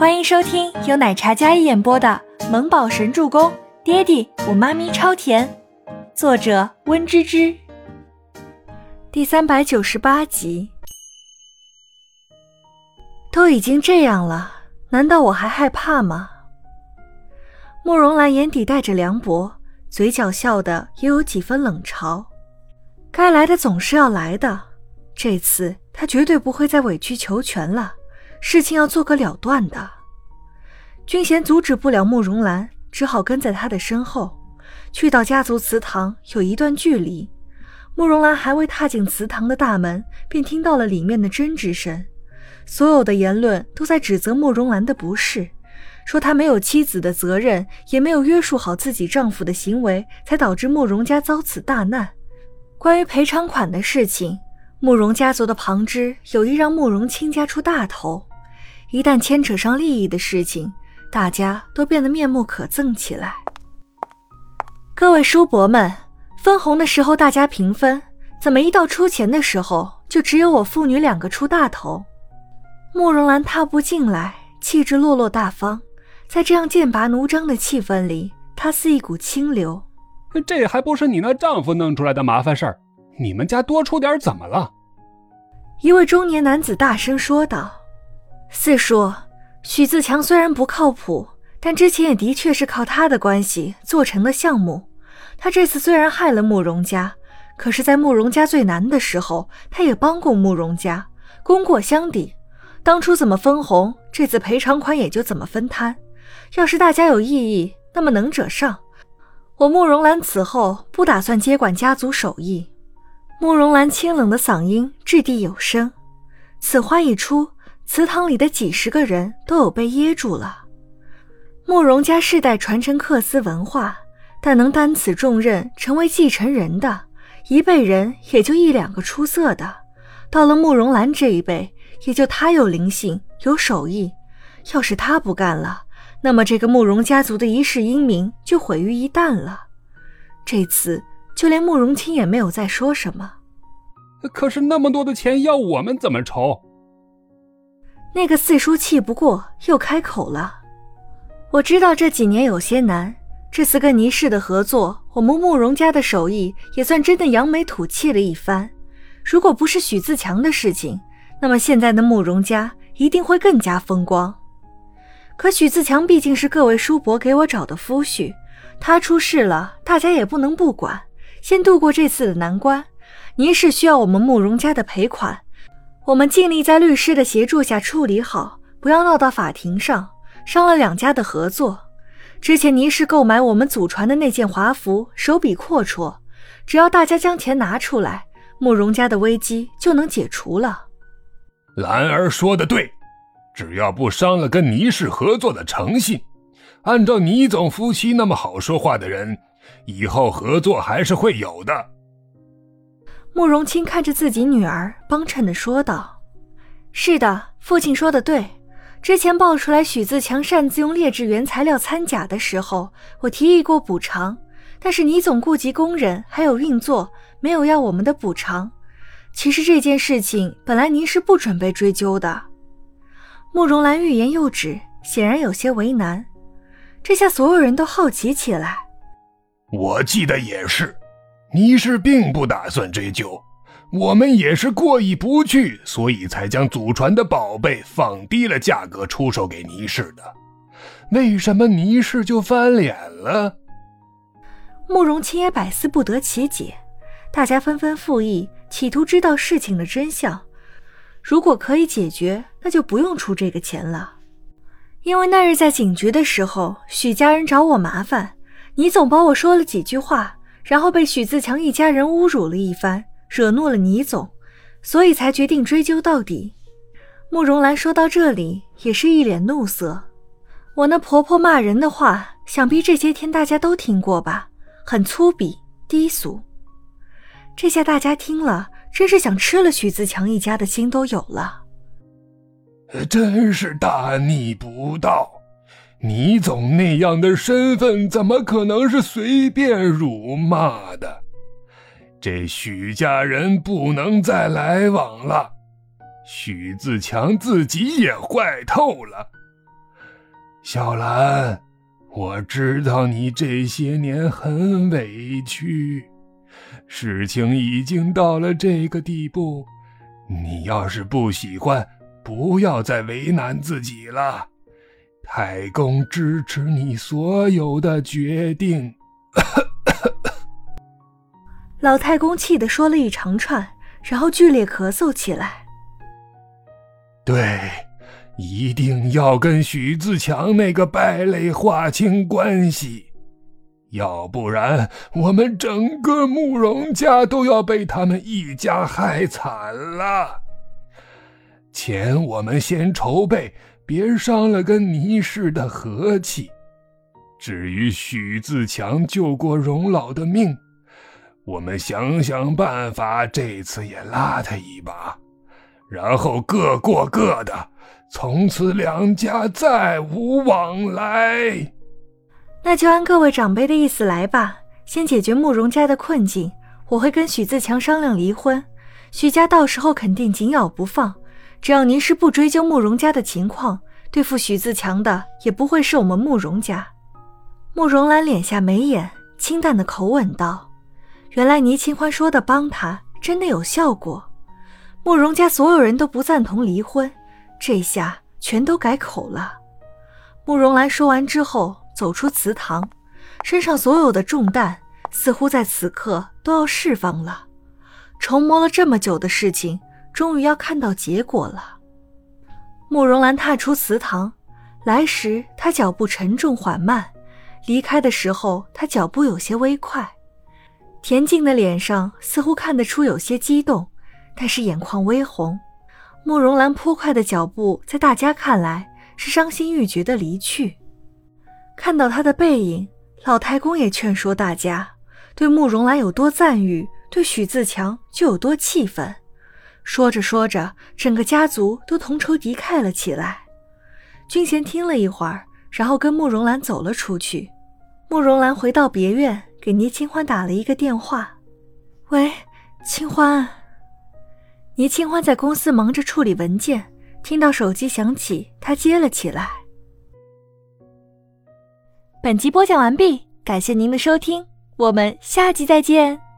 欢迎收听由奶茶嘉一演播的《萌宝神助攻》，爹地我妈咪超甜，作者温芝芝。第三百九十八集。都已经这样了，难道我还害怕吗？慕容兰眼底带着凉薄，嘴角笑的也有几分冷嘲。该来的总是要来的，这次他绝对不会再委曲求全了。事情要做个了断的，君贤阻止不了慕容兰，只好跟在他的身后。去到家族祠堂有一段距离，慕容兰还未踏进祠堂的大门，便听到了里面的争执声。所有的言论都在指责慕容兰的不是，说她没有妻子的责任，也没有约束好自己丈夫的行为，才导致慕容家遭此大难。关于赔偿款的事情，慕容家族的旁支有意让慕容亲家出大头。一旦牵扯上利益的事情，大家都变得面目可憎起来。各位叔伯们，分红的时候大家平分，怎么一到出钱的时候，就只有我父女两个出大头？慕容兰踏步进来，气质落落大方，在这样剑拔弩张的气氛里，她似一股清流。这还不是你那丈夫弄出来的麻烦事儿？你们家多出点怎么了？一位中年男子大声说道。四叔，许自强虽然不靠谱，但之前也的确是靠他的关系做成的项目。他这次虽然害了慕容家，可是，在慕容家最难的时候，他也帮过慕容家，功过相抵。当初怎么分红，这次赔偿款也就怎么分摊。要是大家有异议，那么能者上。我慕容兰此后不打算接管家族手艺。慕容兰清冷的嗓音掷地有声，此话一出。祠堂里的几十个人都有被噎住了。慕容家世代传承缂丝文化，但能担此重任成为继承人的一辈人也就一两个出色的。到了慕容兰这一辈，也就他有灵性、有手艺。要是他不干了，那么这个慕容家族的一世英名就毁于一旦了。这次就连慕容清也没有再说什么。可是那么多的钱要我们怎么筹？那个四叔气不过，又开口了：“我知道这几年有些难，这次跟倪氏的合作，我们慕容家的手艺也算真的扬眉吐气了一番。如果不是许自强的事情，那么现在的慕容家一定会更加风光。可许自强毕竟是各位叔伯给我找的夫婿，他出事了，大家也不能不管，先度过这次的难关。倪氏需要我们慕容家的赔款。”我们尽力在律师的协助下处理好，不要闹到法庭上，伤了两家的合作。之前倪氏购买我们祖传的那件华服，手笔阔绰，只要大家将钱拿出来，慕容家的危机就能解除了。兰儿说的对，只要不伤了跟倪氏合作的诚信，按照倪总夫妻那么好说话的人，以后合作还是会有的。慕容清看着自己女儿，帮衬的说道：“是的，父亲说的对。之前爆出来许自强擅自用劣质原材料掺假的时候，我提议过补偿，但是你总顾及工人还有运作，没有要我们的补偿。其实这件事情本来您是不准备追究的。”慕容兰欲言又止，显然有些为难。这下所有人都好奇起来。我记得也是。倪氏并不打算追究，我们也是过意不去，所以才将祖传的宝贝放低了价格出售给倪氏的。为什么倪氏就翻脸了？慕容清也百思不得其解，大家纷纷附议，企图知道事情的真相。如果可以解决，那就不用出这个钱了。因为那日在警局的时候，许家人找我麻烦，倪总帮我说了几句话。然后被许自强一家人侮辱了一番，惹怒了倪总，所以才决定追究到底。慕容兰说到这里，也是一脸怒色。我那婆婆骂人的话，想必这些天大家都听过吧？很粗鄙低俗。这下大家听了，真是想吃了许自强一家的心都有了。真是大逆不道！倪总那样的身份，怎么可能是随便辱骂的？这许家人不能再来往了。许自强自己也坏透了。小兰，我知道你这些年很委屈，事情已经到了这个地步，你要是不喜欢，不要再为难自己了。太公支持你所有的决定。老太公气得说了一长串，然后剧烈咳嗽起来。对，一定要跟许自强那个败类划清关系，要不然我们整个慕容家都要被他们一家害惨了。钱我们先筹备，别伤了跟倪氏的和气。至于许自强救过荣老的命。我们想想办法，这次也拉他一把，然后各过各的，从此两家再无往来。那就按各位长辈的意思来吧，先解决慕容家的困境。我会跟许自强商量离婚，许家到时候肯定紧咬不放。只要您是不追究慕容家的情况，对付许自强的也不会是我们慕容家。慕容兰敛下眉眼，清淡的口吻道。原来倪清欢说的帮他真的有效果，慕容家所有人都不赞同离婚，这下全都改口了。慕容兰说完之后走出祠堂，身上所有的重担似乎在此刻都要释放了。筹谋了这么久的事情，终于要看到结果了。慕容兰踏出祠堂，来时她脚步沉重缓慢，离开的时候她脚步有些微快。田静的脸上似乎看得出有些激动，但是眼眶微红。慕容兰颇快的脚步，在大家看来是伤心欲绝的离去。看到他的背影，老太公也劝说大家：对慕容兰有多赞誉，对许自强就有多气愤。说着说着，整个家族都同仇敌忾了起来。君贤听了一会儿，然后跟慕容兰走了出去。慕容兰回到别院。给倪清欢打了一个电话，喂，清欢。倪清欢在公司忙着处理文件，听到手机响起，她接了起来。本集播讲完毕，感谢您的收听，我们下集再见。